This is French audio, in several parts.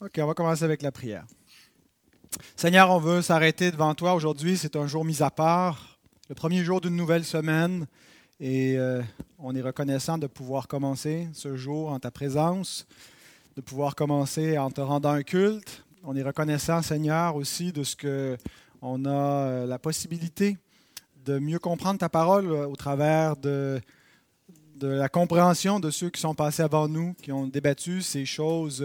OK, on va commencer avec la prière. Seigneur, on veut s'arrêter devant toi aujourd'hui. C'est un jour mis à part, le premier jour d'une nouvelle semaine. Et euh, on est reconnaissant de pouvoir commencer ce jour en ta présence, de pouvoir commencer en te rendant un culte. On est reconnaissant, Seigneur, aussi de ce que on a euh, la possibilité de mieux comprendre ta parole euh, au travers de, la compréhension de ceux qui sont passés avant nous, qui ont débattu ces choses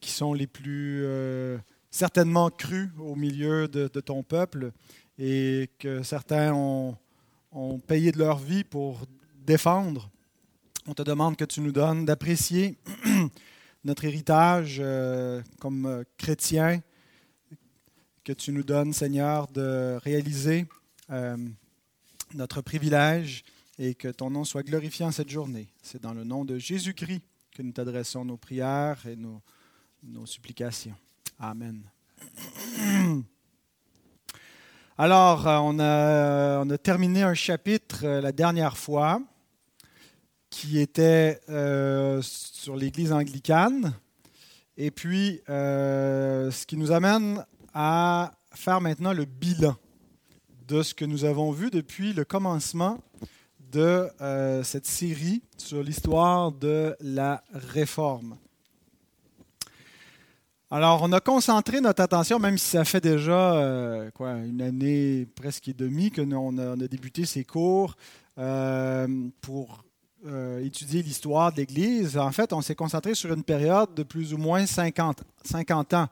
qui sont les plus euh, certainement crus au milieu de, ton peuple et que certains ont, payé de leur vie pour défendre. On te demande que tu nous donnes d'apprécier notre héritage euh, comme chrétien, que tu nous donnes, Seigneur, de réaliser notre privilège et que ton nom soit glorifié en cette journée. C'est dans le nom de Jésus-Christ que nous t'adressons nos prières et nos, supplications. Amen. Alors, euh, on a, on a, terminé un chapitre euh, la dernière fois qui était euh, sur l'Église anglicane. Et puis, ce qui nous amène à faire maintenant le bilan de ce que nous avons vu depuis le commencement de euh, cette série sur l'histoire de la réforme. Alors, on a concentré notre attention, même si ça fait déjà euh, quoi, une année presque et demie que nous, on, a, débuté ces cours euh, pour étudier l'histoire de l'Église. En fait, on s'est concentré sur une période de plus ou moins 50, 50 ans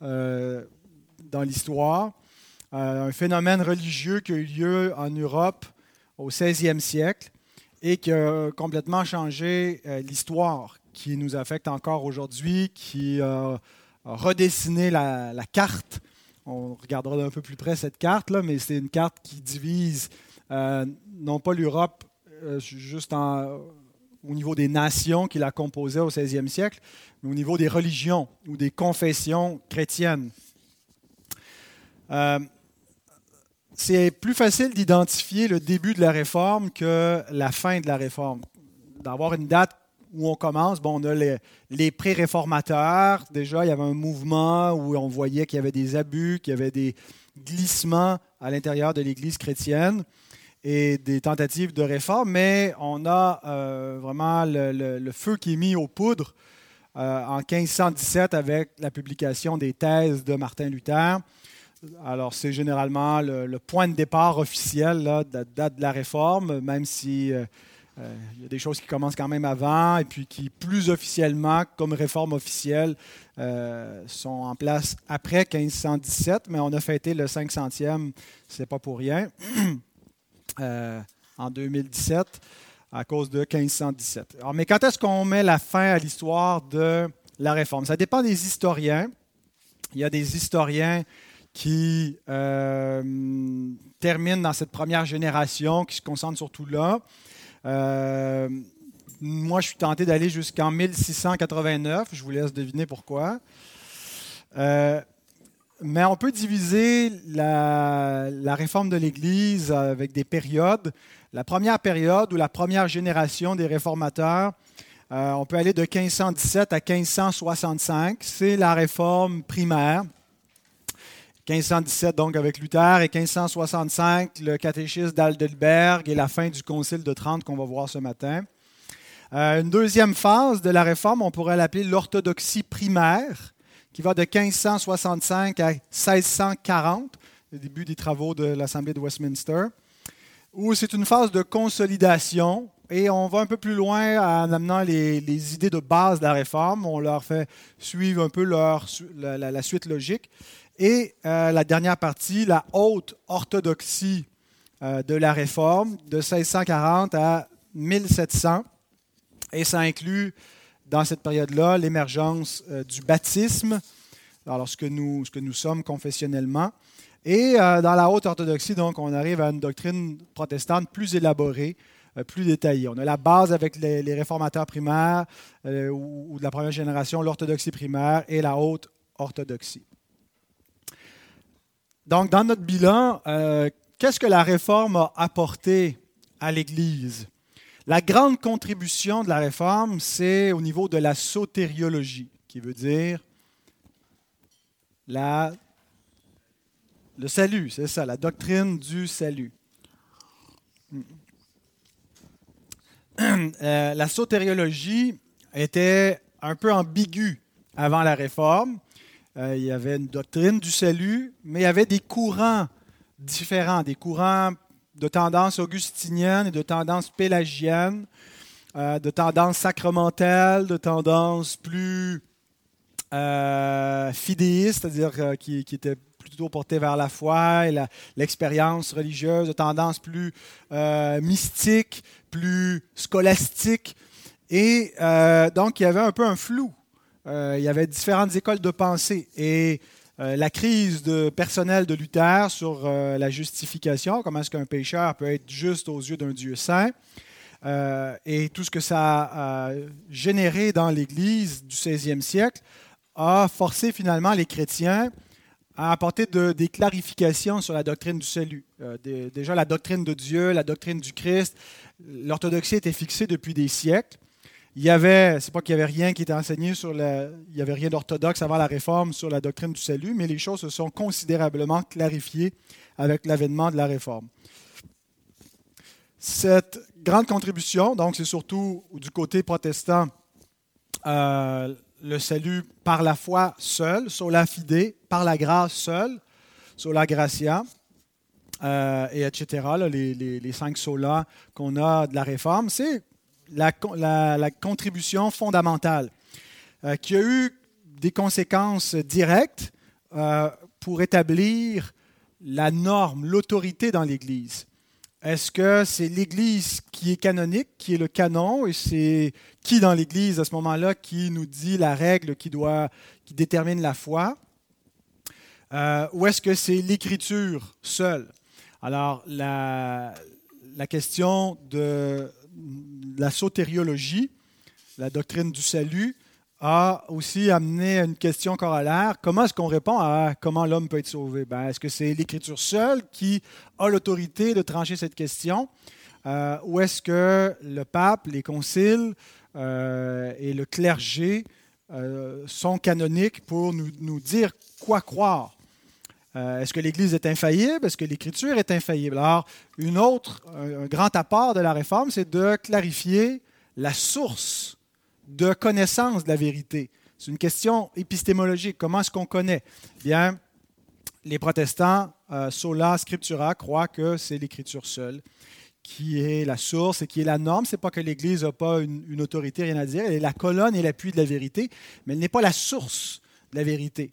dans l'histoire. un phénomène religieux qui a eu lieu en Europe au 16e siècle et qui a complètement changé euh, l'histoire qui nous affecte encore aujourd'hui, qui a redessiné la, carte. On regardera d'un peu plus près cette carte-là, mais c'est une carte qui divise euh, non pas l'Europe euh, juste au niveau des nations qui la composaient au 16e siècle, mais au niveau des religions ou des confessions chrétiennes c'est plus facile d'identifier le début de la réforme que la fin de la réforme. D'avoir une date où on commence, bon, on a les, pré-réformateurs. Déjà, il y avait un mouvement où on voyait qu'il y avait des abus, qu'il y avait des glissements à l'intérieur de l'Église chrétienne et des tentatives de réforme, mais on a euh, vraiment le, feu qui est mis aux poudres euh, en 1517 avec la publication des thèses de Martin Luther. Alors, c'est généralement le, point de départ officiel de la date de la réforme, même si euh, euh, il y a des choses qui commencent quand même avant et puis qui, plus officiellement, comme réforme officielle, euh, sont en place après 1517, mais on a fêté le 500e, c'est pas pour rien, en 2017 à cause de 1517. Alors, mais quand est-ce qu'on met la fin à l'histoire de la réforme? Ça dépend des historiens. Il y a des historiens qui euh, termine dans cette première génération, qui se concentre surtout là. Euh, moi, je suis tenté d'aller jusqu'en 1689. Je vous laisse deviner pourquoi. Euh, mais on peut diviser la, la réforme de l'Église avec des périodes. La première période ou la première génération des réformateurs, on peut aller de 1517 à 1565. C'est la réforme primaire. 1517 donc avec Luther et 1565 le catéchisme d'Aldelberg et la fin du Concile de Trente qu'on va voir ce matin. Euh, une deuxième phase de la réforme, on pourrait l'appeler l'orthodoxie primaire, qui va de 1565 à 1640, le début des travaux de l'Assemblée de Westminster, où c'est une phase de consolidation et on va un peu plus loin en amenant les, idées de base de la réforme. On leur fait suivre un peu leur, la suite logique. Et euh, la dernière partie, la haute orthodoxie euh, de la Réforme, de 1640 à 1700. Et ça inclut, dans cette période-là, l'émergence euh, du baptisme, alors ce que, nous, ce que nous sommes confessionnellement. Et dans la haute orthodoxie, donc, on arrive à une doctrine protestante plus élaborée, plus détaillée. On a la base avec les, réformateurs primaires ou de la première génération, l'orthodoxie primaire et la haute orthodoxie. Donc, dans notre bilan, euh, qu'est-ce que la réforme a apporté à l'Église? La grande contribution de la réforme, c'est au niveau de la sotériologie, qui veut dire la, le salut, c'est ça, la doctrine du salut. Euh, la sotériologie était un peu ambiguë avant la réforme. Euh, il y avait une doctrine du salut, mais il y avait des courants différents, des courants de tendance augustinienne et de tendance pélagienne, euh, de tendance sacramentelle, de tendance plus fidéiste, c'est-à-dire qui, était plutôt porté vers la foi et l'expérience religieuse, de tendance plus euh, mystique, plus scolastique. Et euh, donc, il y avait un peu un flou. Euh, il y avait différentes écoles de pensée. Et la crise de personnel de Luther sur la justification, comment est-ce qu'un pécheur peut être juste aux yeux d'un Dieu saint, et tout ce que ça a généré dans l'Église du 16e siècle, a forcé finalement les chrétiens à apporter des clarifications sur la doctrine du salut. Euh, déjà, la doctrine de Dieu, la doctrine du Christ, l'orthodoxie était fixée depuis des siècles. Il y avait, c'est pas qu'il y avait rien qui était enseigné sur il y avait rien d'orthodoxe avant la réforme sur la doctrine du salut, mais les choses se sont considérablement clarifiées avec l'avènement de la réforme. Cette grande contribution, donc c'est surtout du côté protestant, euh, le salut par la foi seule, sola fide, par la grâce seule, sola gratia, euh, et etc., les, cinq solas qu'on a de la réforme, c'est la, contribution fondamentale euh, qui a eu des conséquences directes euh, pour établir la norme, l'autorité dans l'Église. Est-ce que c'est l'Église qui est canonique, qui est le canon, et c'est qui dans l'Église à ce moment-là qui nous dit la règle qui, doit, qui détermine la foi? Euh, ou est-ce que c'est l'Écriture seule? Alors, la, la question de la sotériologie, la doctrine du salut, a aussi amené une question corollaire. Comment est-ce qu'on répond à comment l'homme peut être sauvé? Ben, Est-ce que c'est l'Écriture seule qui a l'autorité de trancher cette question? Euh, ou est-ce que le pape, les conciles euh, et le clergé euh, sont canoniques pour nous, nous dire quoi croire? Est-ce que l'Église est infaillible? Est-ce que l'Écriture est infaillible? Alors, une autre, un grand apport de la réforme, c'est de clarifier la source de connaissance de la vérité. C'est une question épistémologique. Comment est-ce qu'on connaît? Bien, les protestants, euh, sola scriptura, croient que c'est l'Écriture seule qui est la source et qui est la norme. Ce n'est pas que l'Église n'a pas une, autorité, rien à dire. Elle est la colonne et l'appui de la vérité, mais elle n'est pas la source de la vérité.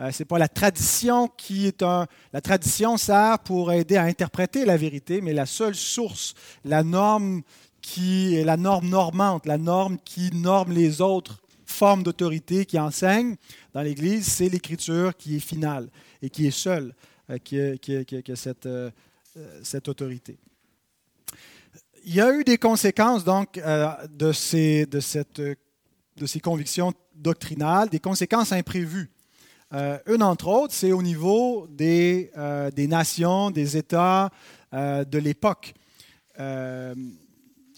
Euh, Ce n'est pas la tradition qui est un... La tradition sert pour aider à interpréter la vérité, mais la seule source, la norme qui est la norme normante, la norme qui norme les autres formes d'autorité qui enseignent dans l'Église, c'est l'Écriture qui est finale et qui est seule euh, qui, a, cette, euh, cette, autorité. Il y a eu des conséquences donc de, ces, de, cette, de ces convictions doctrinales, des conséquences imprévues. Une entre autres, c'est au niveau des, des nations, des États de l'époque.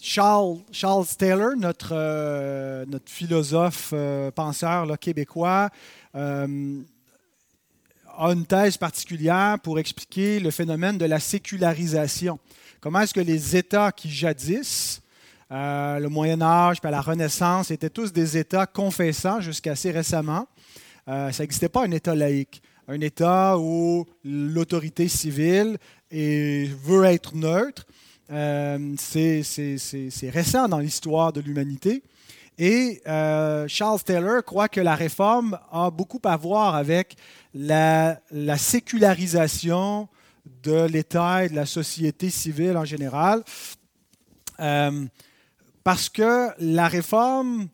Charles, Taylor, notre, euh, notre philosophe euh, penseur québécois, euh, a une thèse particulière pour expliquer le phénomène de la sécularisation. Comment est-ce que les États qui jadis, le Moyen Âge, puis la Renaissance, étaient tous des États confessants jusqu'à assez récemment? Ça n'existait pas un État laïque, un État où l'autorité civile veut être neutre euh, c'est récent dans l'histoire de l'humanité. Et euh, Charles Taylor croit que la réforme a beaucoup à voir avec la, sécularisation de l'État et de la société civile en général, euh, parce que la réforme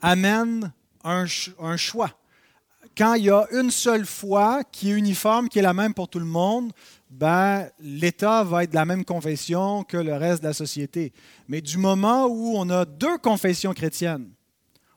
amène un, choix. Quand il y a une seule foi qui est uniforme, qui est la même pour tout le monde, ben, l'État va être de la même confession que le reste de la société. Mais du moment où on a deux confessions chrétiennes,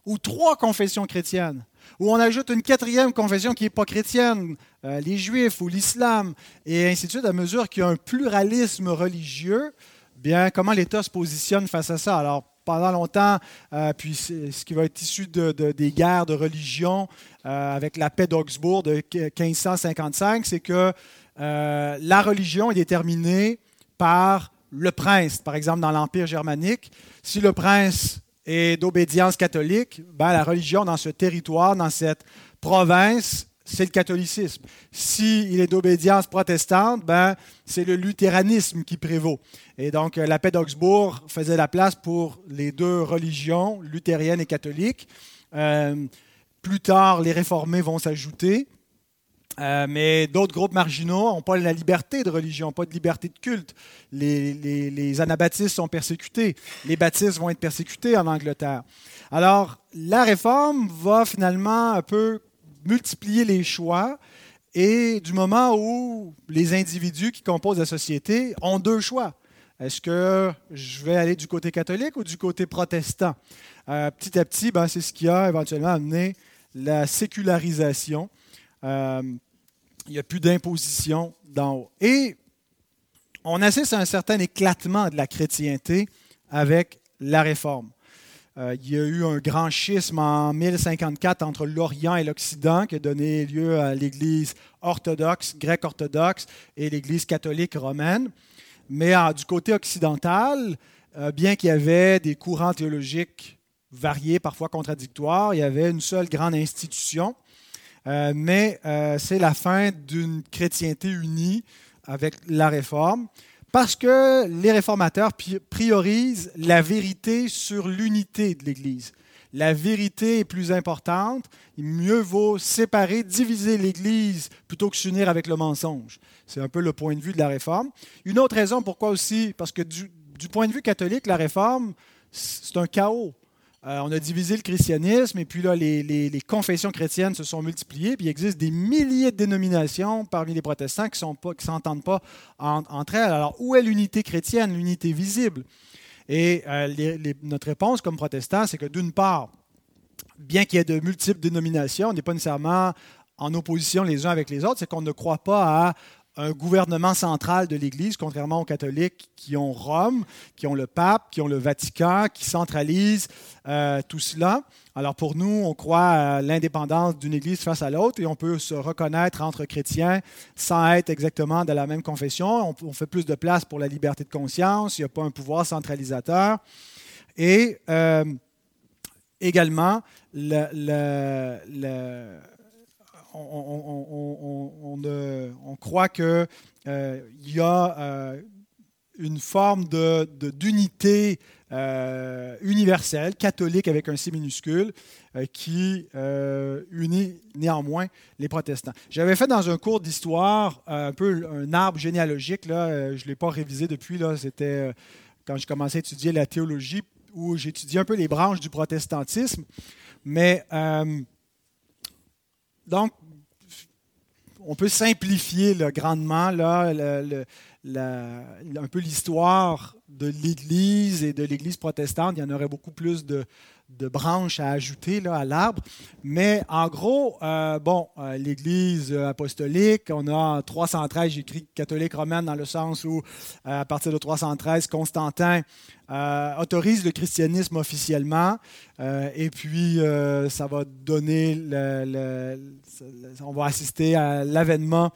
ou trois confessions chrétiennes, ou on ajoute une quatrième confession qui n'est pas chrétienne, euh, les Juifs ou l'Islam, et ainsi de suite, à mesure qu'il y a un pluralisme religieux, bien, comment l'État se positionne face à ça? Alors, pendant longtemps, euh, puis ce qui va être issu de, des guerres de religion euh, avec la paix d'Augsbourg de 1555, c'est que la religion est déterminée par le prince. Par exemple, dans l'Empire germanique, si le prince est d'obédience catholique, ben, la religion dans ce territoire, dans cette province, c'est le catholicisme. S'il est d'obédience protestante, ben, c'est le luthéranisme qui prévaut. Et donc, euh, la paix d'Augsbourg faisait la place pour les deux religions, luthérienne et catholique. Euh, plus tard, les réformés vont s'ajouter. Euh, mais d'autres groupes marginaux n'ont pas la liberté de religion, pas de liberté de culte. Les, les, anabaptistes sont persécutés. Les baptistes vont être persécutés en Angleterre. Alors, la réforme va finalement un peu multiplier les choix et du moment où les individus qui composent la société ont deux choix. Est-ce que je vais aller du côté catholique ou du côté protestant? Euh, petit à petit, ben, c'est ce qui a éventuellement amené la sécularisation. Euh, il n'y a plus d'imposition d'en haut. Et on assiste à un certain éclatement de la chrétienté avec la réforme. Euh, il y a eu un grand schisme en 1054 entre l'Orient et l'Occident qui a donné lieu à l'Église orthodoxe, grecque-orthodoxe et l'Église catholique romaine. Mais du côté occidental, euh, bien qu'il y avait des courants théologiques variés, parfois contradictoires, il y avait une seule grande institution. Euh, mais c'est la fin d'une chrétienté unie avec la réforme parce que les réformateurs priorisent la vérité sur l'unité de l'Église. La vérité est plus importante. Mieux vaut séparer, diviser l'Église plutôt que s'unir avec le mensonge. C'est un peu le point de vue de la réforme. Une autre raison pourquoi aussi, parce que du, du point de vue catholique, la réforme, c'est un chaos. Euh, on a divisé le christianisme et puis là, les, confessions chrétiennes se sont multipliées. Puis il existe des milliers de dénominations parmi les protestants qui ne s'entendent pas entre elles. Alors, où est l'unité chrétienne, l'unité visible? Et euh, notre réponse comme protestants, c'est que d'une part, bien qu'il y ait de multiples dénominations, on n'est pas nécessairement en opposition les uns avec les autres, c'est qu'on ne croit pas à un gouvernement central de l'Église, contrairement aux catholiques qui ont Rome, qui ont le pape, qui ont le Vatican, qui centralisent euh, tout cela. Alors pour nous, on croit à l'indépendance d'une Église face à l'autre et on peut se reconnaître entre chrétiens sans être exactement de la même confession. On, fait plus de place pour la liberté de conscience, il n'y a pas un pouvoir centralisateur. Et euh, également, le, le on, on, croit qu'il euh, y a euh, une forme d'unité euh, universelle, catholique avec un C minuscule, qui unit néanmoins les protestants. J'avais fait dans un cours d'histoire un peu un arbre généalogique, là, je ne l'ai pas révisé depuis, c'était quand j'ai commencé à étudier la théologie, où j'étudiais un peu les branches du protestantisme. Mais donc, on peut simplifier grandement là, un peu l'histoire de l'Église et de l'Église protestante. Il y en aurait beaucoup plus de, branches à ajouter à l'arbre. Mais en gros, euh, bon, euh, l'Église apostolique, on a 313, j'écris catholique romaine dans le sens où, euh, à partir de 313, Constantin autorise le christianisme officiellement. et puis, ça va donner, on va assister à l'avènement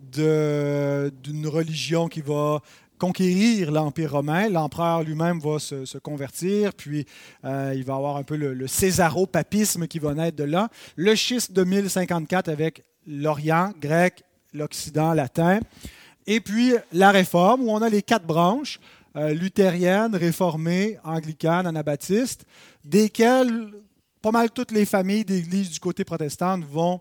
d'une religion qui va conquérir l'Empire romain. L'empereur lui-même va se, convertir, puis euh, il va avoir un peu le, césaro-papisme qui va naître de là. Le schisme de 1054 avec l'Orient grec, l'Occident latin. Et puis la réforme, où on a les quatre branches, euh, luthérienne, réformée, anglicane, anabaptiste, desquelles pas mal toutes les familles d'églises du côté protestant vont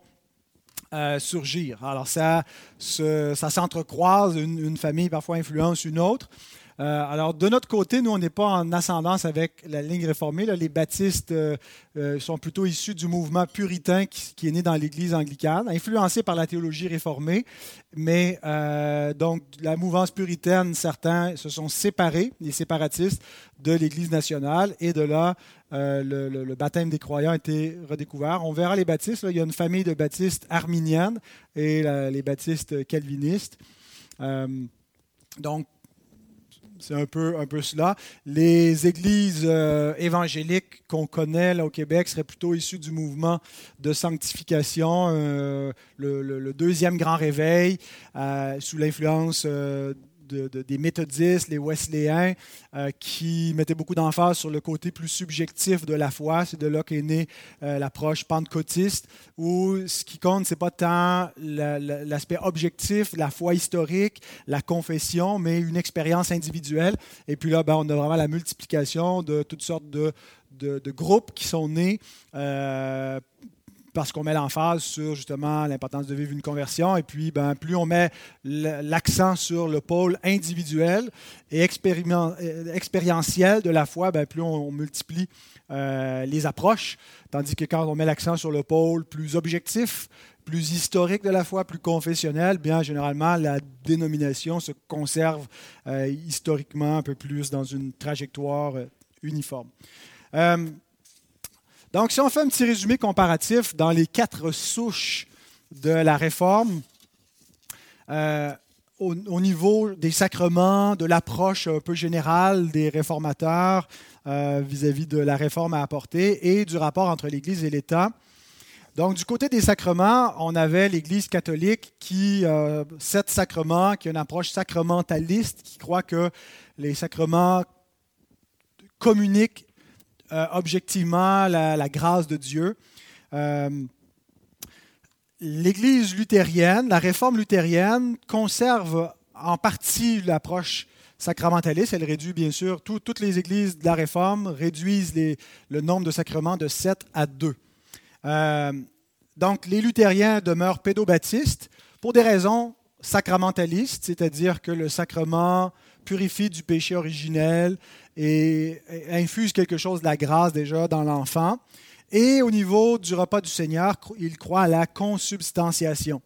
euh, surgir. Alors ça, ça s'entrecroise, une, famille parfois influence une autre. Euh, alors, de notre côté, nous, on n'est pas en ascendance avec la ligne réformée. les baptistes euh, sont plutôt issus du mouvement puritain qui, est né dans l'Église anglicane, influencé par la théologie réformée. Mais donc, la mouvance puritaine, certains se sont séparés, les séparatistes, de l'Église nationale. Et de là, euh, le, baptême des croyants a été redécouvert. On verra les baptistes. il y a une famille de baptistes arminiennes et les baptistes calvinistes. Euh, donc, c'est un peu, un peu cela. Les églises euh, évangéliques qu'on connaît au Québec seraient plutôt issues du mouvement de sanctification, le, deuxième grand réveil, sous l'influence des méthodistes, les wesléens, euh, qui mettaient beaucoup d'emphase sur le côté plus subjectif de la foi. C'est de là qu'est née euh, l'approche pentecôtiste, où ce qui compte, ce n'est pas tant l'aspect objectif, la foi historique, la confession, mais une expérience individuelle. Et puis là, ben, on a vraiment la multiplication de toutes sortes de, de, groupes qui sont nés. Euh, parce qu'on met l'emphase sur justement l'importance de vivre une conversion. Et puis, ben, plus on met l'accent sur le pôle individuel et expérientiel de la foi, ben, plus on, multiplie euh, les approches. Tandis que quand on met l'accent sur le pôle plus objectif, plus historique de la foi, plus confessionnel, bien généralement la dénomination se conserve euh, historiquement un peu plus dans une trajectoire euh, uniforme. Donc, si on fait un petit résumé comparatif dans les quatre souches de la réforme, euh, au, niveau des sacrements, de l'approche un peu générale des réformateurs euh, vis-à-vis de la réforme à apporter et du rapport entre l'Église et l'État. Donc, du côté des sacrements, on avait l'Église catholique qui, euh, sept sacrements, qui a une approche sacramentaliste, qui croit que les sacrements communiquent euh, objectivement la, grâce de Dieu. Euh, L'Église luthérienne, la réforme luthérienne, conserve en partie l'approche sacramentaliste. Elle réduit, bien sûr, toutes les églises de la réforme réduisent le nombre de sacrements de 7 à 2. Euh, donc, les luthériens demeurent pédobaptistes pour des raisons sacramentalistes, c'est-à-dire que le sacrement purifie du péché originel, et infuse quelque chose de la grâce déjà dans l'enfant. Et au niveau du repas du Seigneur, il croit à la consubstantiation.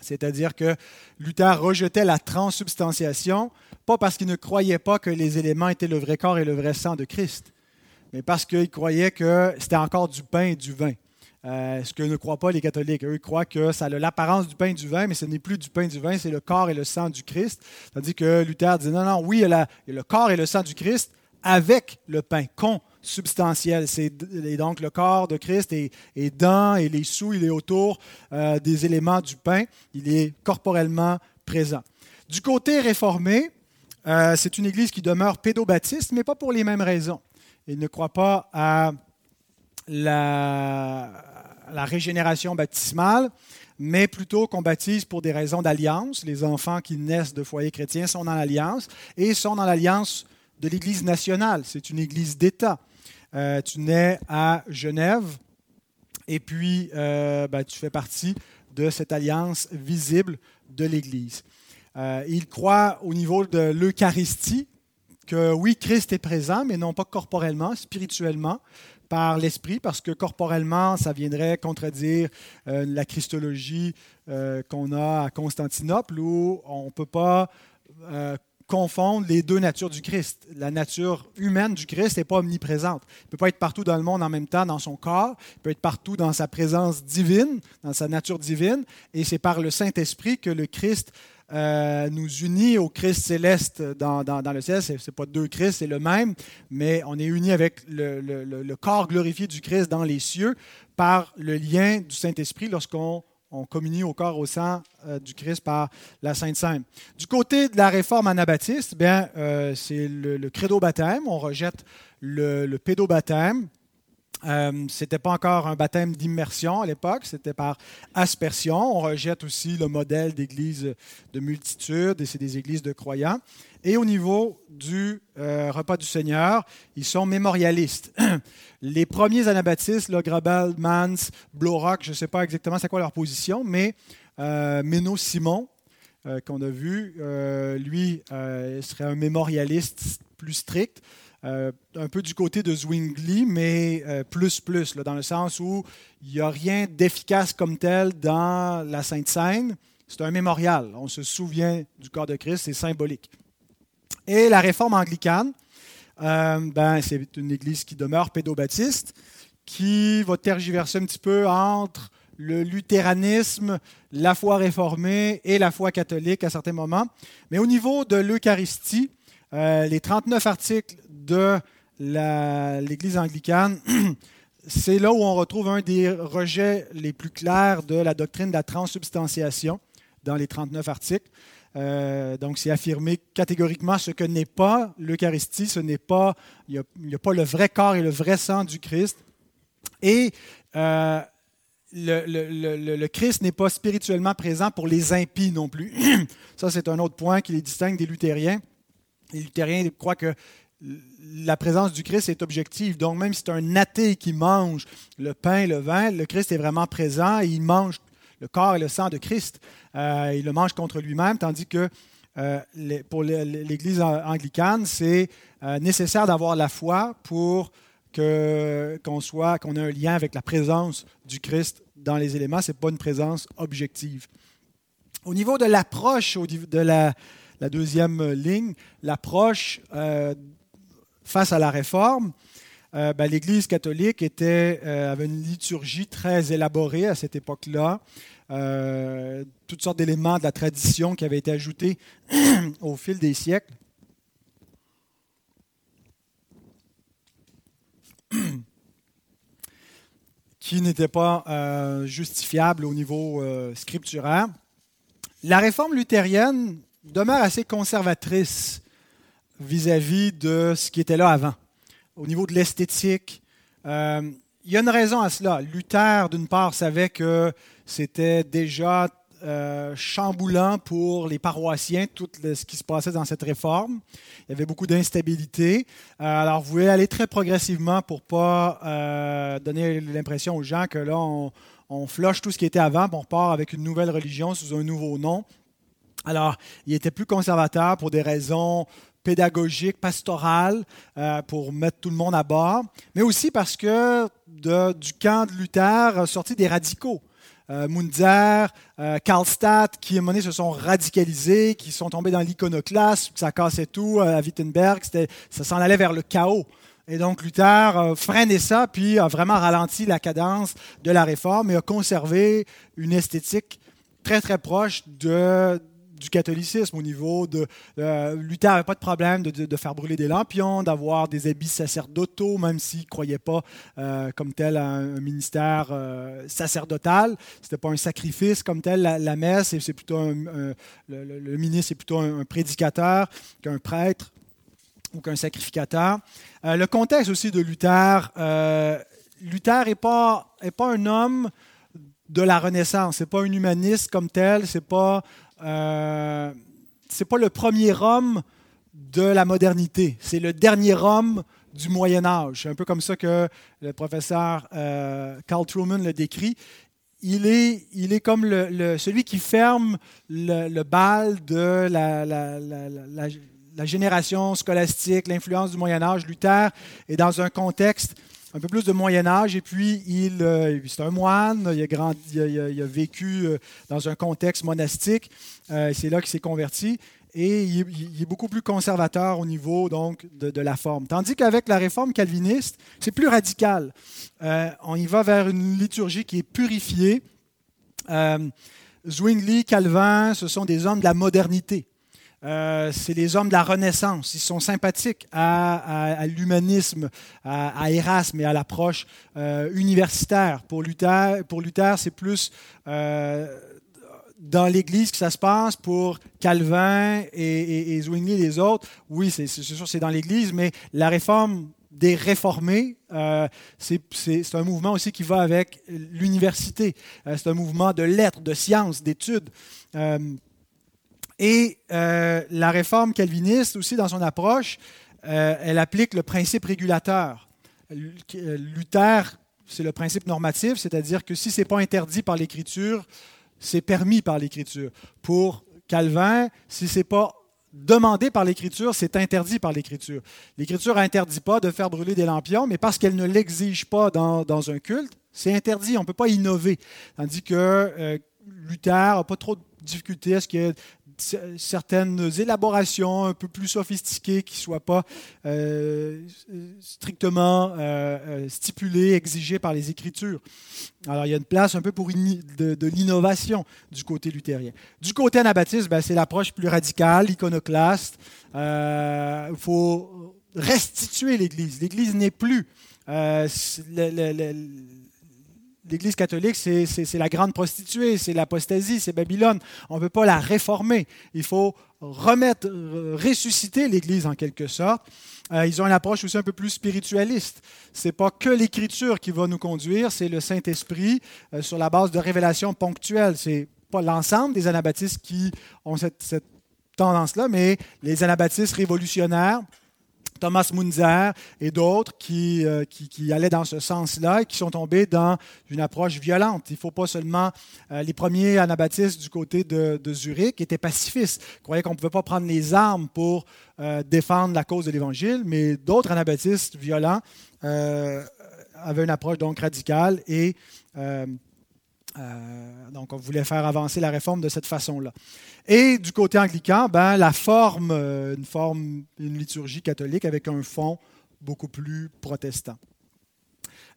C'est-à-dire que Luther rejetait la transsubstantiation, pas parce qu'il ne croyait pas que les éléments étaient le vrai corps et le vrai sang de Christ, mais parce qu'il croyait que c'était encore du pain et du vin. Euh, ce que ne croient pas les catholiques. Eux, ils croient que ça a l'apparence du pain et du vin, mais ce n'est plus du pain et du vin, c'est le corps et le sang du Christ. Tandis que Luther dit non, non, oui, il y a, le corps et le sang du Christ avec le pain, consubstantiel. C'est, donc le corps de Christ est, dans et les sous, il est autour euh, des éléments du pain. Il est corporellement présent. Du côté réformé, euh, c'est une église qui demeure pédobaptiste, mais pas pour les mêmes raisons. Il ne croit pas à la, la régénération baptismale, mais plutôt qu'on baptise pour des raisons d'alliance. Les enfants qui naissent de foyers chrétiens sont dans l'alliance et sont dans l'alliance de l'Église nationale. C'est une Église d'État. Euh, tu nais à Genève et puis euh, ben, tu fais partie de cette alliance visible de l'Église. Euh, il croit au niveau de l'Eucharistie que oui, Christ est présent, mais non pas corporellement, spirituellement par l'esprit, parce que corporellement, ça viendrait contredire euh, la christologie euh, qu'on a à Constantinople, où on ne peut pas euh, confondre les deux natures du Christ. La nature humaine du Christ n'est pas omniprésente. Il ne peut pas être partout dans le monde en même temps dans son corps, il peut être partout dans sa présence divine, dans sa nature divine, et c'est par le Saint-Esprit que le Christ euh, nous unit au Christ céleste dans, le ciel. Ce n'est pas deux Christ, c'est le même, mais on est unis avec le, corps glorifié du Christ dans les cieux par le lien du Saint-Esprit lorsqu'on on communie au corps, au sang euh, du Christ par la Sainte Sainte. Du côté de la réforme anabaptiste, bien, euh, c'est le, credo baptême. On rejette le pédobaptême. Euh, ce n'était pas encore un baptême d'immersion à l'époque, c'était par aspersion. On rejette aussi le modèle d'église de multitude, et c'est des églises de croyants. Et au niveau du euh, repas du Seigneur, ils sont mémorialistes. Les premiers anabaptistes, le Grabel, Mans, Blorock, je ne sais pas exactement c'est quoi leur position, mais euh, Méno Simon, euh, qu'on a vu, lui serait un mémorialiste plus strict. Euh, un peu du côté de Zwingli, mais euh, plus plus, dans le sens où il n'y a rien d'efficace comme tel dans la Sainte Seine. C'est un mémorial. On se souvient du corps de Christ, c'est symbolique. Et la réforme anglicane, euh, ben, c'est une église qui demeure pédobaptiste, qui va tergiverser un petit peu entre le luthéranisme, la foi réformée et la foi catholique à certains moments. Mais au niveau de l'Eucharistie, les 39 articles de l'Église anglicane, c'est là où on retrouve un des rejets les plus clairs de la doctrine de la transsubstantiation dans les 39 articles. Euh, donc, c'est affirmer catégoriquement ce que n'est pas l'Eucharistie, ce n'est pas, il n'y a, pas le vrai corps et le vrai sang du Christ. Et euh, le, Christ n'est pas spirituellement présent pour les impies non plus. Ça, c'est un autre point qui les distingue des luthériens. Les luthériens croient que la présence du Christ est objective. Donc, même si c'est un athée qui mange le pain et le vin, le Christ est vraiment présent et il mange le corps et le sang de Christ. Euh, il le mange contre lui-même, tandis que euh, pour l'Église anglicane, c'est euh, nécessaire d'avoir la foi pour qu'on soit, qu'on ait un lien avec la présence du Christ dans les éléments. Ce n'est pas une présence objective. Au niveau de l'approche, de la, la, deuxième ligne, l'approche face à la réforme, euh, ben, l'Église catholique euh, avait une liturgie très élaborée à cette époque-là. Euh, toutes sortes d'éléments de la tradition qui avaient été ajoutés au fil des siècles. qui n'étaient pas justifiables au niveau scripturaire. La réforme luthérienne demeure assez conservatrice vis-à-vis de ce qui était là avant. Au niveau de l'esthétique, euh, il y a une raison à cela. Luther, d'une part, savait que c'était déjà euh, chamboulant pour les paroissiens, tout ce qui se passait dans cette réforme. Il y avait beaucoup d'instabilité. Euh, alors, vous voulez aller très progressivement pour ne pas donner l'impression aux gens que là, on, on floche tout ce qui était avant, on repart avec une nouvelle religion sous un nouveau nom. Alors, il était plus conservateur pour des raisons pédagogiques, pastorales, euh, pour mettre tout le monde à bord, mais aussi parce que du camp de Luther a sorti des radicaux. Euh, Munzer, euh, Karlstadt, qui à un se sont radicalisés, qui sont tombés dans l'iconoclasme, ça cassait tout à Wittenberg, ça s'en allait vers le chaos. Et donc Luther a freiné ça, puis a vraiment ralenti la cadence de la réforme et a conservé une esthétique très très proche de, du catholicisme au niveau de euh, Luther n'avait pas de problème de, faire brûler des lampions, d'avoir des habits sacerdotaux, même s'il ne croyait pas euh, comme tel à un, ministère euh, sacerdotal. Ce n'était pas un sacrifice comme tel, la, messe, c'est plutôt le, ministre est plutôt un, prédicateur qu'un prêtre ou qu'un sacrificateur. le contexte aussi de Luther, Luther n'est pas, est pas un homme de la Renaissance. C'est pas un humaniste comme tel. C'est pas euh, c'est pas le premier homme de la modernité, c'est le dernier homme du Moyen Âge. C'est un peu comme ça que le professeur euh, Carl Truman le décrit. Il est, il est comme celui qui ferme le, bal de la, la, génération scolastique, l'influence du Moyen Âge. Luther est dans un contexte un peu plus de Moyen Âge, et puis il, euh, c'est un moine, il a, vécu euh, dans un contexte monastique, euh, c'est là qu'il s'est converti, et il, est beaucoup plus conservateur au niveau donc de, la forme. Tandis qu'avec la réforme calviniste, c'est plus radical. on y va vers une liturgie qui est purifiée. Zwingli, Calvin, ce sont des hommes de la modernité. Euh, c'est les hommes de la Renaissance. Ils sont sympathiques à, l'humanisme, à, Erasme et à l'approche euh, universitaire. Pour Luther, pour Luther c'est plus euh, dans l'Église que ça se passe. Pour Calvin et, et, Zwingli et les autres, oui, c'est sûr c'est dans l'Église, mais la réforme des réformés, c'est un mouvement aussi qui va avec l'université. c'est un mouvement de lettres, de sciences, d'études. Et euh, la réforme calviniste aussi, dans son approche, euh, elle applique le principe régulateur. Euh, Luther, c'est le principe normatif, c'est-à-dire que si ce n'est pas interdit par l'Écriture, c'est permis par l'Écriture. Pour Calvin, si ce n'est pas demandé par l'Écriture, c'est interdit par l'Écriture. L'Écriture n'interdit pas de faire brûler des lampions, mais parce qu'elle ne l'exige pas dans, un culte, c'est interdit, on ne peut pas innover. Tandis que Luther n'a pas trop de difficultés à ce qu'il y certaines élaborations un peu plus sophistiquées qui ne soient pas euh, strictement euh, stipulées, exigées par les Écritures. Alors il y a une place un peu pour de, l'innovation du côté luthérien. Du côté anabaptiste, ben, c'est l'approche plus radicale, iconoclaste. Il faut restituer l'Église. L'Église n'est plus l'Église catholique, c'est la grande prostituée, c'est l'apostasie, c'est Babylone. On ne peut pas la réformer. Il faut remettre, ressusciter l'Église en quelque sorte. Euh, ils ont une approche aussi un peu plus spiritualiste. Ce n'est pas que l'Écriture qui va nous conduire, c'est le Saint-Esprit euh, sur la base de révélations ponctuelles. C'est pas l'ensemble des anabaptistes qui ont cette tendance-là, mais les anabaptistes révolutionnaires Thomas Munzer et d'autres euh, qui, qui, allaient dans ce sens-là et qui sont tombés dans une approche violente. Il ne faut pas seulement... Euh, les premiers anabaptistes du côté de, Zurich étaient pacifistes, croyaient qu'on ne pouvait pas prendre les armes pour euh, défendre la cause de l'Évangile, mais d'autres anabaptistes violents avaient une approche donc radicale et euh, donc, on voulait faire avancer la réforme de cette façon-là. Et du côté anglican, ben, la forme, euh, une forme, une liturgie catholique avec un fond beaucoup plus protestant.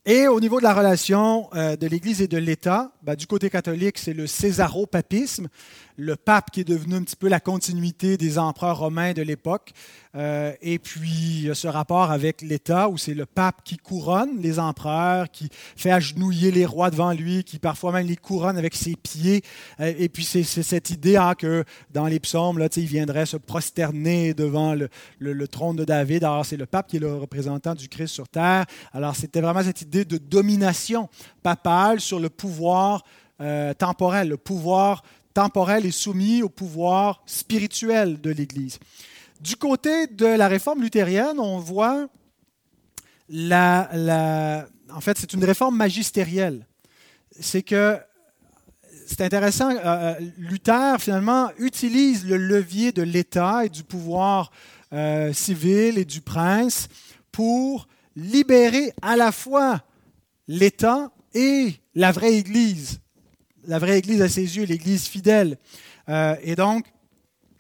Et au niveau de la relation euh, de l'Église et de l'État, ben, du côté catholique, c'est le césaropapisme, le pape qui est devenu un petit peu la continuité des empereurs romains de l'époque. Euh, et puis, ce rapport avec l'État où c'est le pape qui couronne les empereurs, qui fait agenouiller les rois devant lui, qui parfois même les couronne avec ses pieds. Euh, et puis, c'est cette idée hein, que dans les psaumes, là, il viendrait se prosterner devant le, le trône de David. Alors, c'est le pape qui est le représentant du Christ sur terre. Alors, c'était vraiment cette idée de domination papale sur le pouvoir euh, temporel, le pouvoir temporel est soumis au pouvoir spirituel de l'Église. Du côté de la réforme luthérienne, on voit en fait, c'est une réforme magistérielle. C'est que c'est intéressant, euh, euh, Luther finalement utilise le levier de l'État et du pouvoir civil et du prince pour libérer à la fois l'État et la vraie Église. La vraie Église à ses yeux, l'Église fidèle. Euh, et donc,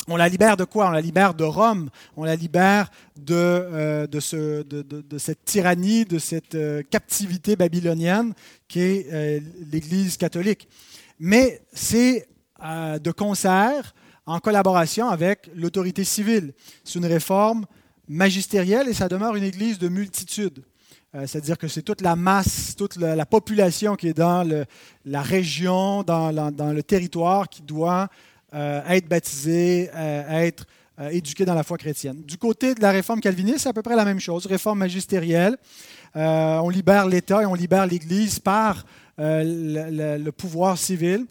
on la libère de quoi? On la libère de Rome, on la libère de, euh, cette tyrannie, de cette euh, captivité babylonienne qui est l'Église catholique. Mais c'est de concert, en collaboration avec l'autorité civile. C'est une réforme magistérielle et ça demeure une Église de multitude. Euh, c'est-à-dire que c'est toute la masse, toute la, population qui est dans la région, dans, le territoire, qui doit euh, être baptisée, euh, être éduquée dans la foi chrétienne. Du côté de la réforme calviniste, c'est à peu près la même chose, réforme magistérielle. on libère l'État et on libère l'Église par le, pouvoir civil.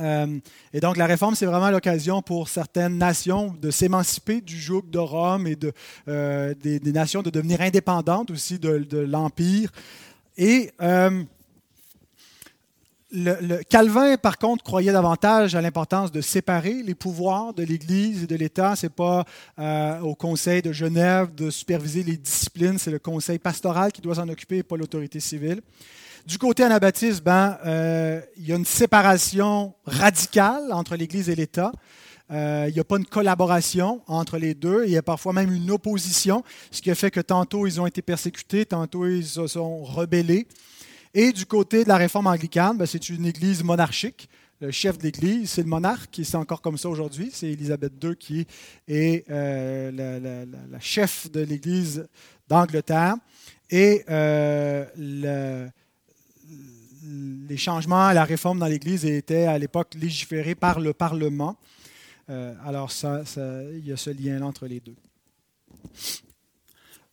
Euh, et donc la réforme, c'est vraiment l'occasion pour certaines nations de s'émanciper du joug de Rome et de, euh, des, nations de devenir indépendantes aussi de, l'Empire. Et euh, Calvin, par contre, croyait davantage à l'importance de séparer les pouvoirs de l'Église et de l'État. Ce n'est pas au Conseil de Genève de superviser les disciplines, c'est le Conseil pastoral qui doit s'en occuper et pas l'autorité civile. Du côté anabaptiste, ben, euh, il y a une séparation radicale entre l'Église et l'État. Euh, il n'y a pas une collaboration entre les deux. Il y a parfois même une opposition, ce qui a fait que tantôt ils ont été persécutés, tantôt ils se sont rebellés. Et du côté de la réforme anglicane, ben, c'est une église monarchique. Le chef de l'église, c'est le monarque, et c'est encore comme ça aujourd'hui. C'est Élisabeth II qui est euh, la, chef de l'église d'Angleterre. Et le, les changements à la réforme dans l'Église étaient à l'époque légiférés par le Parlement. Euh, alors, il y a ce lien entre les deux.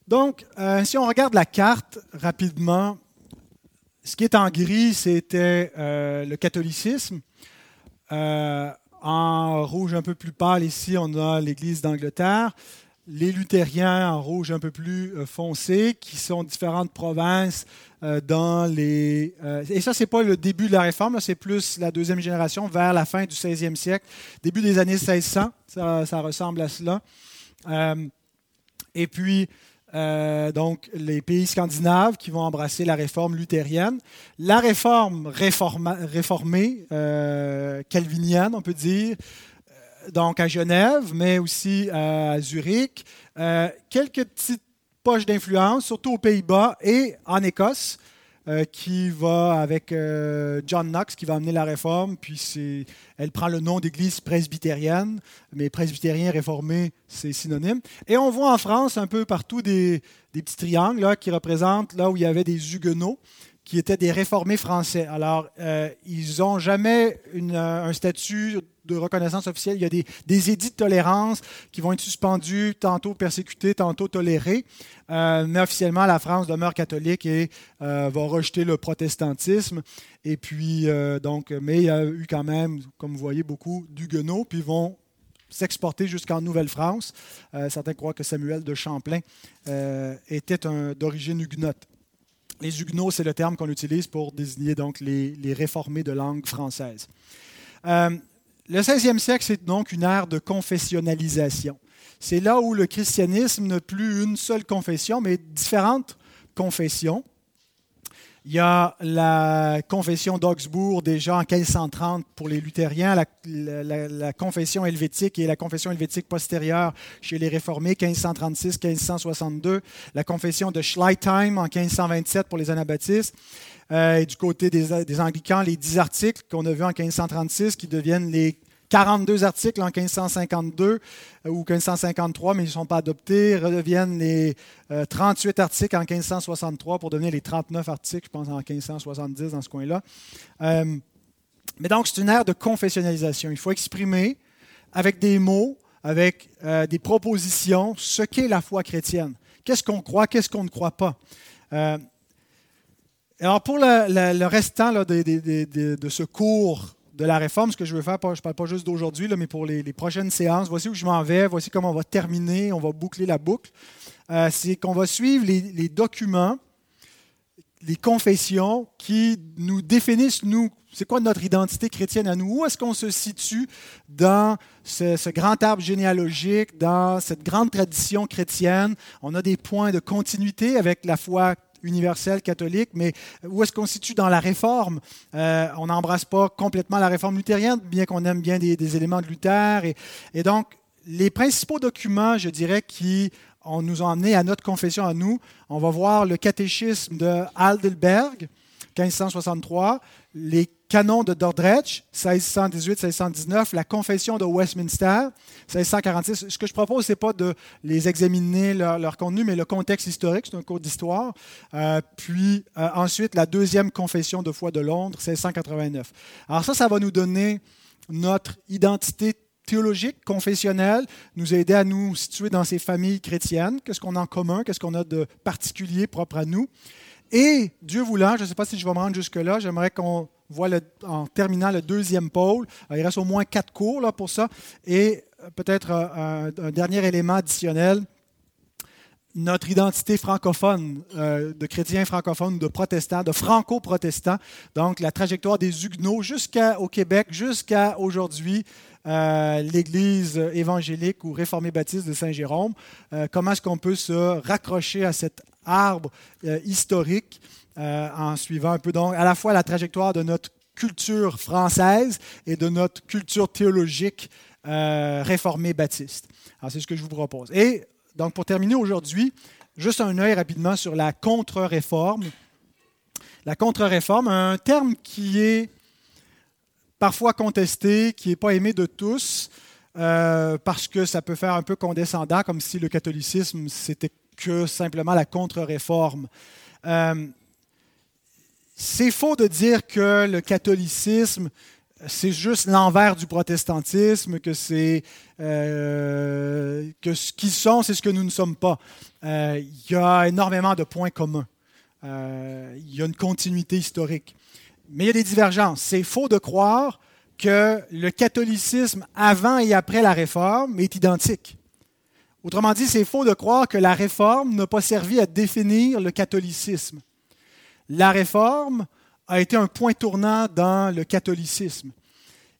Donc, euh, si on regarde la carte rapidement, ce qui est en gris, c'était euh, le catholicisme. en rouge un peu plus pâle, ici, on a l'Église d'Angleterre les luthériens en rouge un peu plus euh, foncé, qui sont différentes provinces euh, dans les... Euh, et ça, ce n'est pas le début de la réforme, c'est plus la deuxième génération, vers la fin du 16e siècle, début des années 1600, ça, ça ressemble à cela. et puis, donc, les pays scandinaves qui vont embrasser la réforme luthérienne. La réforme réformée, calvinienne, on peut dire, donc à Genève, mais aussi à Zurich. Euh, quelques petites poches d'influence, surtout aux Pays-Bas et en Écosse, euh, qui va avec euh, John Knox, qui va amener la réforme. Puis elle prend le nom d'église presbytérienne, mais presbytérien réformé, c'est synonyme. Et on voit en France un peu partout des, petits triangles là, qui représentent là où il y avait des huguenots qui étaient des réformés français. Alors, euh, ils n'ont jamais un statut de reconnaissance officielle. Il y a des, édits de tolérance qui vont être suspendus, tantôt persécutés, tantôt tolérés. Euh, mais officiellement, la France demeure catholique et euh, va rejeter le protestantisme. Et puis, donc, mais il y a eu quand même, comme vous voyez, beaucoup d'huguenots, puis vont s'exporter jusqu'en Nouvelle-France. certains croient que Samuel de Champlain était d'origine huguenote. Les huguenots, c'est le terme qu'on utilise pour désigner donc les, réformés de langue française. Le 16e siècle, c'est donc une ère de confessionnalisation. C'est là où le christianisme n'a plus une seule confession, mais différentes confessions. Il y a la confession d'Augsbourg déjà en 1530 pour les luthériens, la, confession helvétique et la confession helvétique postérieure chez les réformés 1536-1562, la confession de Schleitheim en 1527 pour les anabaptistes, euh, et du côté des, des anglicans, les dix articles qu'on a vus en 1536 qui deviennent les 42 articles en 1552 euh, ou 1553, mais ils ne sont pas adoptés, redeviennent les 38 euh, articles en 1563 pour devenir les 39 articles, je pense, en 1570 dans ce coin-là. Euh, mais donc, c'est une ère de confessionnalisation. Il faut exprimer avec des mots, avec des propositions, ce qu'est la foi chrétienne. Qu'est-ce qu'on croit, qu'est-ce qu'on ne croit pas? alors, pour le, restant de, ce cours de la réforme, ce que je veux faire, je ne parle pas juste d'aujourd'hui, mais pour les, prochaines séances, voici où je m'en vais, voici comment on va terminer, on va boucler la boucle. Euh, c'est qu'on va suivre les, documents, les confessions qui nous définissent, nous, c'est quoi notre identité chrétienne à nous? Où est-ce qu'on se situe dans ce, ce, grand arbre généalogique, dans cette grande tradition chrétienne? On a des points de continuité avec la foi universelle catholique, mais où est-ce qu'on se situe dans la réforme? Euh, On n'embrasse pas complètement la réforme luthérienne, bien qu'on aime bien des, éléments de Luther. Et, donc, les principaux documents, je dirais, qui nous ont amenés à notre confession à nous, on va voir le catéchisme de Heidelberg, 1563, les canons de Dordrecht, 1618-1619, la confession de Westminster, 1646. Ce que je propose, ce n'est pas de les examiner leur, contenu, mais le contexte historique, c'est un cours d'histoire. Euh, puis euh, ensuite, la deuxième confession de foi de Londres, 1689. Alors ça, ça va nous donner notre identité théologique, confessionnelle, nous aider à nous situer dans ces familles chrétiennes. Qu'est-ce qu'on a en commun? Qu'est-ce qu'on a de particulier propre à nous? Et Dieu voulant, je ne sais pas si je vais me rendre jusque-là, j'aimerais qu'on voit en terminant le deuxième pôle, il reste au moins quatre cours là, pour ça, et euh, peut-être euh, un, dernier élément additionnel, notre identité francophone, euh, de chrétiens francophones, de protestants, de franco-protestants, donc la trajectoire des Huguenots jusqu'au Québec, jusqu'à aujourd'hui, l'Église évangélique ou réformée baptiste de Saint-Jérôme. comment est-ce qu'on peut se raccrocher à cet arbre historique euh, en suivant un peu donc à la fois la trajectoire de notre culture française et de notre culture théologique euh, réformée baptiste. Alors c'est ce que je vous propose. Et donc pour terminer aujourd'hui, juste un œil rapidement sur la contre-réforme. La contre-réforme, un terme qui est parfois contesté, qui n'est pas aimé de tous, euh, parce que ça peut faire un peu condescendant, comme si le catholicisme, c'était que simplement la contre-réforme. Euh, c'est faux de dire que le catholicisme, c'est juste l'envers du protestantisme, que c'est euh, que ce qu'ils sont, c'est ce que nous ne sommes pas. Euh, il y a énormément de points communs. Il y a une continuité historique. Mais il y a des divergences. C'est faux de croire que le catholicisme avant et après la réforme est identique. Autrement dit, c'est faux de croire que la réforme n'a pas servi à définir le catholicisme la réforme a été un point tournant dans le catholicisme.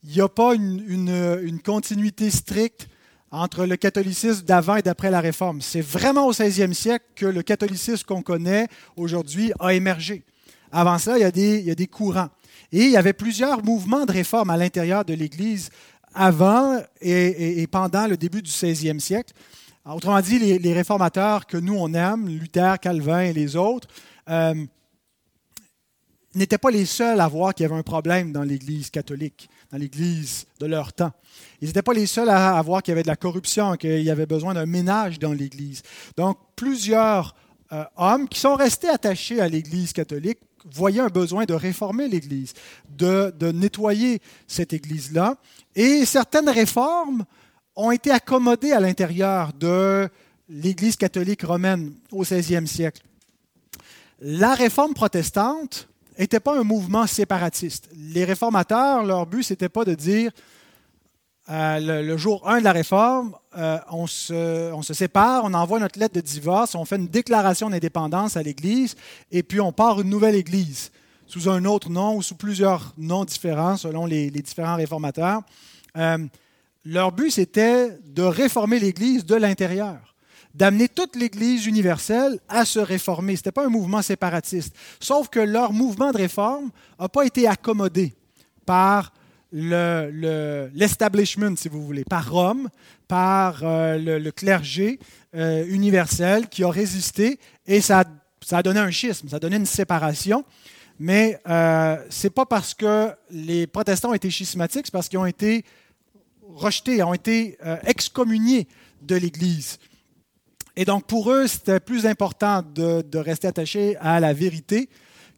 Il n'y a pas une, continuité stricte entre le catholicisme d'avant et d'après la réforme. C'est vraiment au 16e siècle que le catholicisme qu'on connaît aujourd'hui a émergé. Avant ça, il y, a des, courants. Et il y avait plusieurs mouvements de réforme à l'intérieur de l'Église avant et, pendant le début du 16e siècle. Autrement dit, les, réformateurs que nous, on aime, Luther, Calvin et les autres, euh, n'étaient pas les seuls à voir qu'il y avait un problème dans l'Église catholique, dans l'Église de leur temps. Ils n'étaient pas les seuls à voir qu'il y avait de la corruption, qu'il y avait besoin d'un ménage dans l'Église. Donc, plusieurs euh, hommes qui sont restés attachés à l'Église catholique voyaient un besoin de réformer l'Église, de, de nettoyer cette Église-là. Et certaines réformes ont été accommodées à l'intérieur de l'Église catholique romaine au XVIe siècle. La réforme protestante n'était pas un mouvement séparatiste. Les réformateurs, leur but, ce n'était pas de dire euh, le, jour 1 de la réforme, euh, on, se, on, se, sépare, on envoie notre lettre de divorce, on fait une déclaration d'indépendance à l'Église, et puis on part une nouvelle Église, sous un autre nom ou sous plusieurs noms différents selon les, différents réformateurs. Euh, leur but, c'était de réformer l'Église de l'intérieur, d'amener toute l'Église universelle à se réformer. Ce n'était pas un mouvement séparatiste. Sauf que leur mouvement de réforme n'a pas été accommodé par l'establishment, si vous voulez, par Rome, par euh, le, clergé euh, universel qui a résisté et ça, a donné un schisme, ça a donné une séparation. Mais euh, ce n'est pas parce que les protestants ont été schismatiques, c'est parce qu'ils ont été rejetés, ont été excommuniés de l'Église. Et donc pour eux, c'était plus important de, rester attachés à la vérité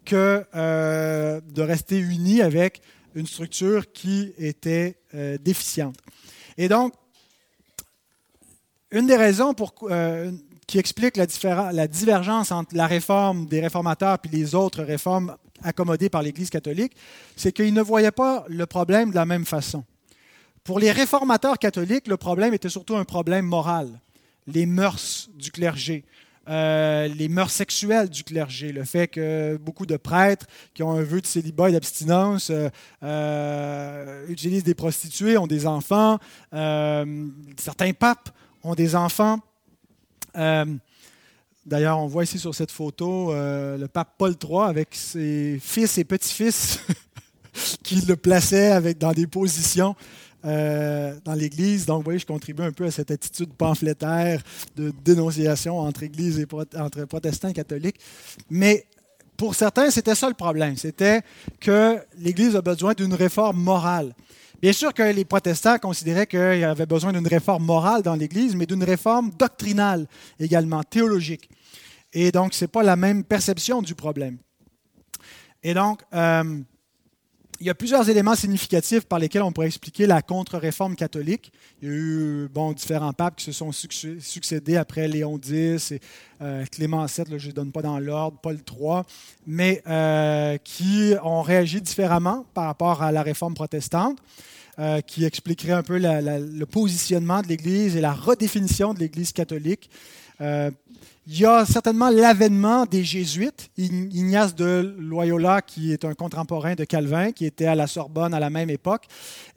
que de rester unis avec une structure qui était euh, déficiente. Et donc, une des raisons pour, euh, qui explique la, la, divergence entre la réforme des réformateurs et les autres réformes accommodées par l'Église catholique, c'est qu'ils ne voyaient pas le problème de la même façon. Pour les réformateurs catholiques, le problème était surtout un problème moral, les mœurs du clergé, euh, les mœurs sexuelles du clergé, le fait que beaucoup de prêtres qui ont un vœu de célibat et d'abstinence euh, euh, utilisent des prostituées, ont des enfants, certains papes ont des enfants. D'ailleurs, on voit ici sur cette photo le pape Paul III avec ses fils et petits-fils qui le plaçaient avec, dans des positions euh, dans l'Église. Donc, vous voyez, je contribue un peu à cette attitude pamphlétaire de dénonciation entre Église et entre protestants et catholiques. Mais pour certains, c'était ça le problème. C'était que l'Église a besoin d'une réforme morale. Bien sûr que les protestants considéraient qu'il y avait besoin d'une réforme morale dans l'Église, mais d'une réforme doctrinale également, théologique. Et donc, ce n'est pas la même perception du problème. Et donc, euh, il y a plusieurs éléments significatifs par lesquels on pourrait expliquer la contre-réforme catholique. Il y a eu bon, différents papes qui se sont succédés après Léon X et euh, Clément VII, je ne donne pas dans l'ordre, Paul III, mais euh, qui ont réagi différemment par rapport à la réforme protestante. Euh, qui expliquerait un peu le positionnement de l'Église et la redéfinition de l'Église catholique. Il y a certainement l'avènement des jésuites. Ignace de Loyola, qui est un contemporain de Calvin, qui était à la Sorbonne à la même époque.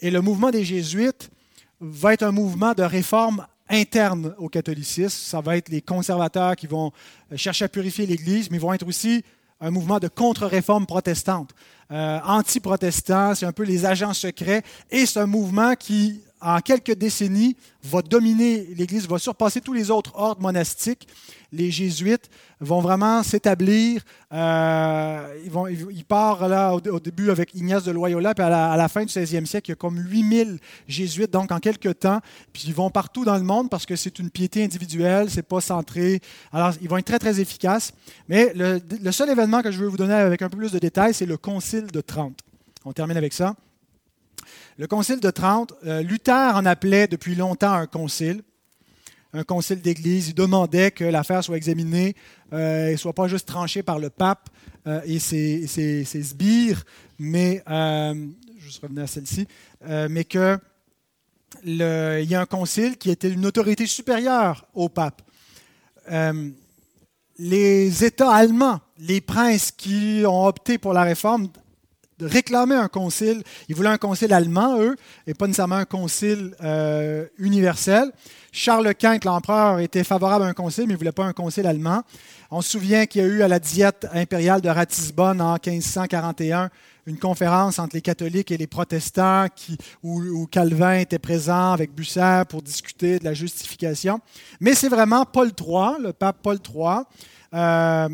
Et le mouvement des jésuites va être un mouvement de réforme interne au catholicisme. Ça va être les conservateurs qui vont chercher à purifier l'Église, mais ils vont être aussi un mouvement de contre-réforme protestante. Euh, anti-protestant, c'est un peu les agents secrets, et c'est un mouvement qui en quelques décennies, va dominer l'Église, va surpasser tous les autres ordres monastiques. Les jésuites vont vraiment s'établir. Euh, ils, partent là, au, début avec Ignace de Loyola, puis à la, fin du 16e siècle, il y a comme 8000 jésuites, donc en quelques temps. Puis ils vont partout dans le monde parce que c'est une piété individuelle, c'est pas centré. Alors, ils vont être très, très efficaces. Mais le, le seul événement que je veux vous donner avec un peu plus de détails, c'est le Concile de Trente. On termine avec ça. Le concile de Trente, euh, Luther en appelait depuis longtemps un concile, un concile d'Église. Il demandait que l'affaire soit examinée euh, et ne soit pas juste tranchée par le pape euh, et ses, sbires, mais, je revenir à celle-ci, mais qu'il y ait un concile qui était une autorité supérieure au pape. les États allemands, les princes qui ont opté pour la réforme de réclamer un concile. Ils voulaient un concile allemand, eux, et pas nécessairement un concile euh, universel. Charles Quint, l'empereur, était favorable à un concile, mais il ne voulait pas un concile allemand. On se souvient qu'il y a eu à la diète impériale de Ratisbonne en 1541 une conférence entre les catholiques et les protestants qui, où, Calvin était présent avec Bucer pour discuter de la justification. Mais c'est vraiment Paul III, le pape Paul III, euh,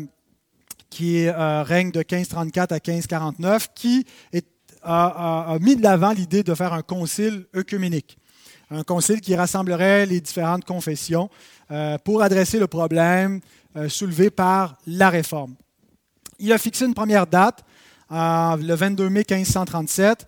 qui euh, règne de 1534 à 1549, qui a, mis de l'avant l'idée de faire un concile œcuménique, un concile qui rassemblerait les différentes confessions euh, pour adresser le problème soulevé par la réforme. Il a fixé une première date, le 22 mai 1537.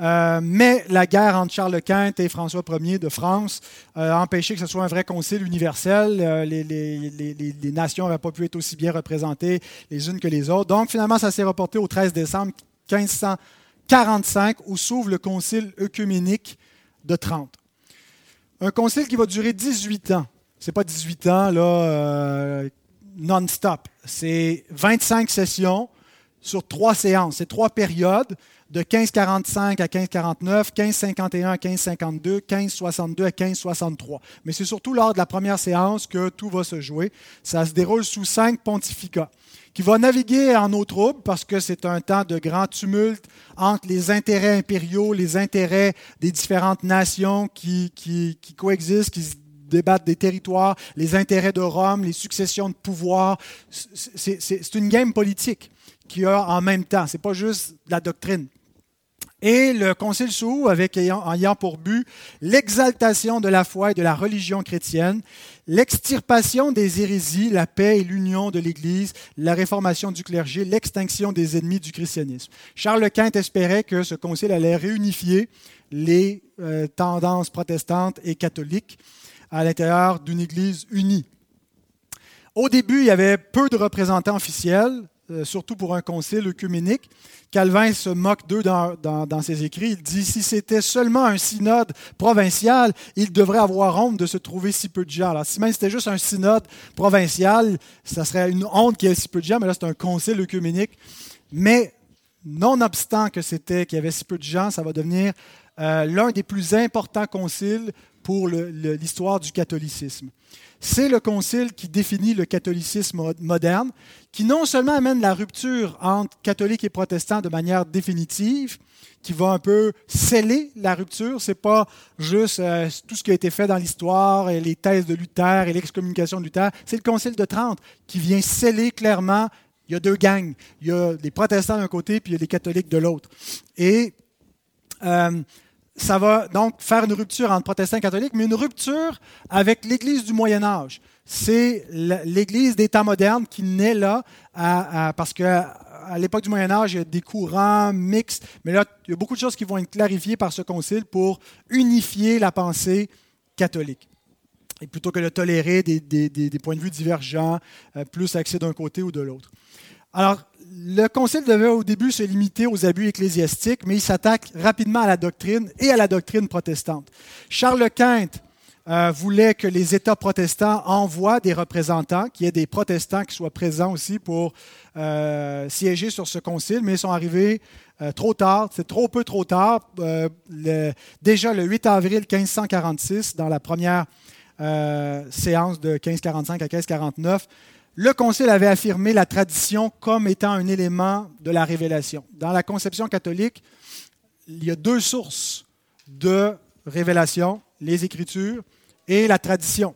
Euh, mais la guerre entre Charles Quint et François Ier de France euh, a empêché que ce soit un vrai concile universel. Euh, les, nations n'avaient pas pu être aussi bien représentées les unes que les autres. Donc finalement, ça s'est reporté au 13 décembre 1545 où s'ouvre le concile œcuménique de Trente. Un concile qui va durer 18 ans. Ce n'est pas 18 ans là, non-stop. C'est 25 sessions sur trois séances. C'est trois périodes de 1545 à 1549, 1551 à 1552, 1562 à 1563. Mais c'est surtout lors de la première séance que tout va se jouer. Ça se déroule sous cinq pontificats qui va naviguer en eau trouble parce que c'est un temps de grand tumulte entre les intérêts impériaux, les intérêts des différentes nations qui, qui, qui coexistent, qui se débattent des territoires, les intérêts de Rome, les successions de pouvoir. C'est une game politique qui a en même temps. Ce n'est pas juste la doctrine. Et le Concile s'ouvre avec en ayant pour but l'exaltation de la foi et de la religion chrétienne, l'extirpation des hérésies, la paix et l'union de l'Église, la réformation du clergé, l'extinction des ennemis du christianisme. Charles Quint espérait que ce concile allait réunifier les euh, tendances protestantes et catholiques à l'intérieur d'une Église unie. Au début, il y avait peu de représentants officiels, surtout pour un concile œcuménique. Calvin se moque d'eux dans, ses écrits. Il dit si c'était seulement un synode provincial, il devrait avoir honte de se trouver si peu de gens. Alors, si même c'était juste un synode provincial, ça serait une honte qu'il y ait si peu de gens, mais là, c'est un concile œcuménique. Mais, nonobstant que c'était qu'il y avait si peu de gens, ça va devenir euh, l'un des plus importants conciles pour l'histoire du catholicisme. C'est le concile qui définit le catholicisme moderne, qui non seulement amène la rupture entre catholiques et protestants de manière définitive, qui va un peu sceller la rupture. C'est pas juste euh, tout ce qui a été fait dans l'histoire, et les thèses de Luther et l'excommunication de Luther. C'est le Concile de Trente qui vient sceller clairement. Il y a deux gangs. Il y a les protestants d'un côté, puis il y a les catholiques de l'autre. Et euh, ça va donc faire une rupture entre protestants et catholiques, mais une rupture avec l'Église du Moyen Âge. C'est l'Église des temps modernes qui naît là, parce qu'à à l'époque du Moyen Âge, il y a des courants mixtes, mais là, il y a beaucoup de choses qui vont être clarifiées par ce concile pour unifier la pensée catholique. Et plutôt que de tolérer des, des points de vue divergents, euh, plus axés d'un côté ou de l'autre. Alors, le Concile devait au début se limiter aux abus ecclésiastiques, mais il s'attaque rapidement à la doctrine et à la doctrine protestante. Charles Quint euh, voulait que les États protestants envoient des représentants, qu'il y ait des protestants qui soient présents aussi pour euh, siéger sur ce concile, mais ils sont arrivés euh, trop tard, c'est trop peu trop tard. déjà le 8 avril 1546, dans la première séance de 1545 à 1549, le Concile avait affirmé la tradition comme étant un élément de la révélation. Dans la conception catholique, il y a deux sources de révélation, les Écritures et la tradition.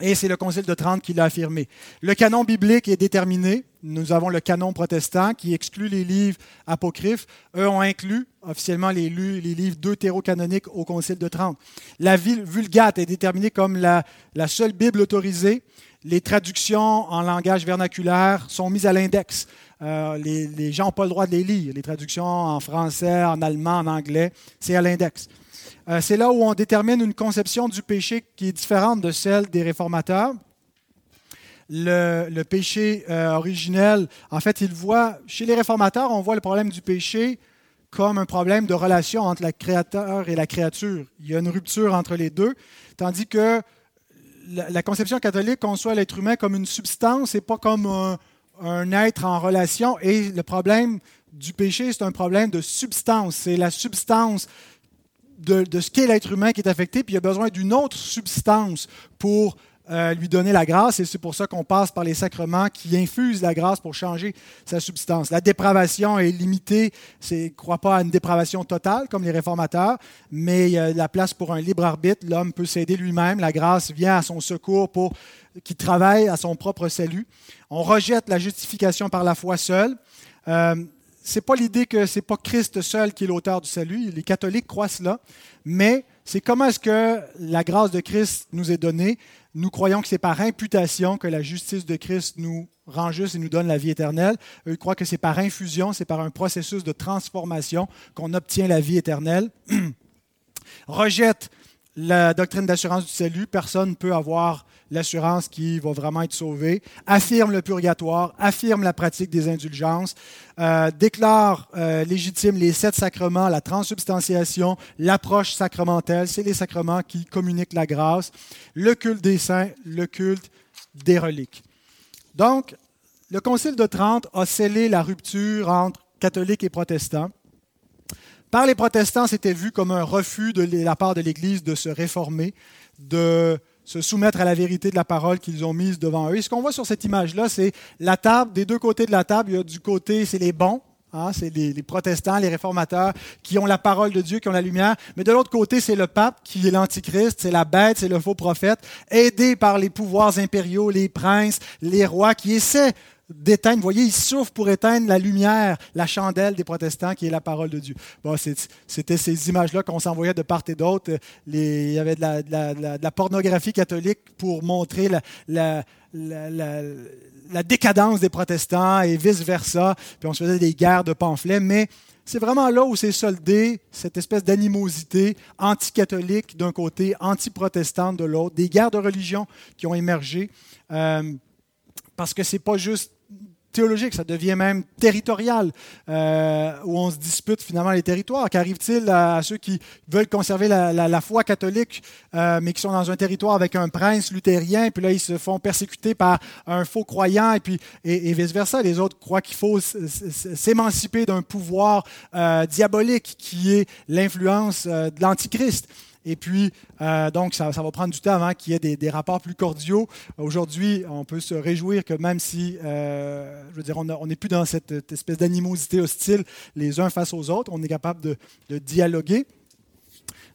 Et c'est le Concile de Trente qui l'a affirmé. Le canon biblique est déterminé. Nous avons le canon protestant qui exclut les livres apocryphes. Eux ont inclus officiellement les, les livres deutérocanoniques au Concile de Trente. La Vulgate est déterminée comme la, la seule Bible autorisée les traductions en langage vernaculaire sont mises à l'index. Euh, les, gens n'ont pas le droit de les lire. Les traductions en français, en allemand, en anglais, c'est à l'index. Euh, c'est là où on détermine une conception du péché qui est différente de celle des réformateurs. Le, péché euh, originel, en fait, il voit, chez les réformateurs, on voit le problème du péché comme un problème de relation entre le créateur et la créature. Il y a une rupture entre les deux, tandis que la, conception catholique conçoit l'être humain comme une substance et pas comme un, être en relation. Et le problème du péché, c'est un problème de substance. C'est la substance de, ce qu'est l'être humain qui est affecté, puis il y a besoin d'une autre substance pour euh, lui donner la grâce et c'est pour ça qu'on passe par les sacrements qui infusent la grâce pour changer sa substance. La dépravation est limitée, ne croit pas à une dépravation totale comme les réformateurs, mais il y a la place pour un libre arbitre. L'homme peut s'aider lui-même. La grâce vient à son secours pour qu'il travaille à son propre salut. On rejette la justification par la foi seule. Euh, c'est pas l'idée que c'est pas Christ seul qui est l'auteur du salut. Les catholiques croient cela, mais c'est comment est-ce que la grâce de Christ nous est donnée. Nous croyons que c'est par imputation que la justice de Christ nous rend juste et nous donne la vie éternelle. Eux croient que c'est par infusion, c'est par un processus de transformation qu'on obtient la vie éternelle. Rejette la doctrine d'assurance du salut. Personne ne peut avoir l'assurance qui va vraiment être sauvé, affirme le purgatoire, affirme la pratique des indulgences, euh, déclare euh, légitime les sept sacrements, la transubstantiation, l'approche sacramentelle, c'est les sacrements qui communiquent la grâce, le culte des saints, le culte des reliques. Donc, le Concile de Trente a scellé la rupture entre catholiques et protestants. Par les protestants, c'était vu comme un refus de la part de l'Église de se réformer, de se soumettre à la vérité de la parole qu'ils ont mise devant eux. Et ce qu'on voit sur cette image-là, c'est la table, des deux côtés de la table, il y a du côté, c'est les bons, hein, c'est les, protestants, les réformateurs qui ont la parole de Dieu, qui ont la lumière. Mais de l'autre côté, c'est le pape qui est l'antichrist, c'est la bête, c'est le faux prophète, aidé par les pouvoirs impériaux, les princes, les rois qui essaient d'éteindre. Vous voyez, il souffre pour éteindre la lumière, la chandelle des protestants qui est la parole de Dieu. C'était ces images-là qu'on s'envoyait de part et d'autre. Il y avait de la, pornographie catholique pour montrer la, décadence des protestants et vice-versa. Puis on se faisait des guerres de pamphlets. Mais c'est vraiment là où s'est soldé cette espèce d'animosité anti-catholique d'un côté, anti-protestante de l'autre, des guerres de religion qui ont émergé. Euh, parce que ce n'est pas juste théologique, ça devient même territorial, euh, où on se dispute finalement les territoires. Qu'arrive-t-il à, ceux qui veulent conserver la, foi catholique, euh, mais qui sont dans un territoire avec un prince luthérien, puis là, ils se font persécuter par un faux croyant, et puis et, vice-versa. Les autres croient qu'il faut s'émanciper d'un pouvoir euh, diabolique qui est l'influence de l'Antichrist. Et puis, euh, donc, ça, va prendre du temps avant qu'il y ait des, rapports plus cordiaux. Aujourd'hui, on peut se réjouir que même si, euh, je veux dire, on n'est plus dans cette, espèce d'animosité hostile les uns face aux autres, on est capable de, dialoguer.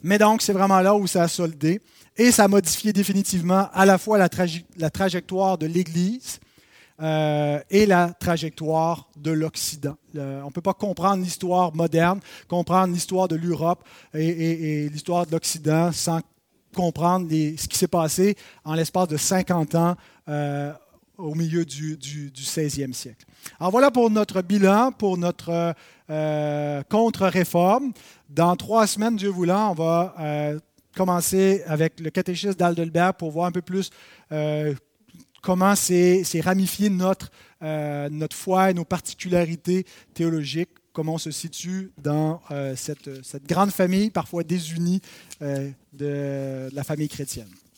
Mais donc, c'est vraiment là où ça a soldé. Et ça a modifié définitivement à la fois la, la trajectoire de l'Église, euh, et la trajectoire de l'Occident. on ne peut pas comprendre l'histoire moderne, comprendre l'histoire de l'Europe et, l'histoire de l'Occident sans comprendre ce qui s'est passé en l'espace de 50 ans euh, au milieu du, du, 16e siècle. Alors voilà pour notre bilan, pour notre euh, contre-réforme. Dans trois semaines, Dieu voulant, on va commencer avec le catéchisme d'Aldelbert pour voir un peu plus comment c'est ramifié notre, euh, notre foi et nos particularités théologiques, comment on se situe dans euh, cette, cette, grande famille, parfois désunie, euh, de la famille chrétienne.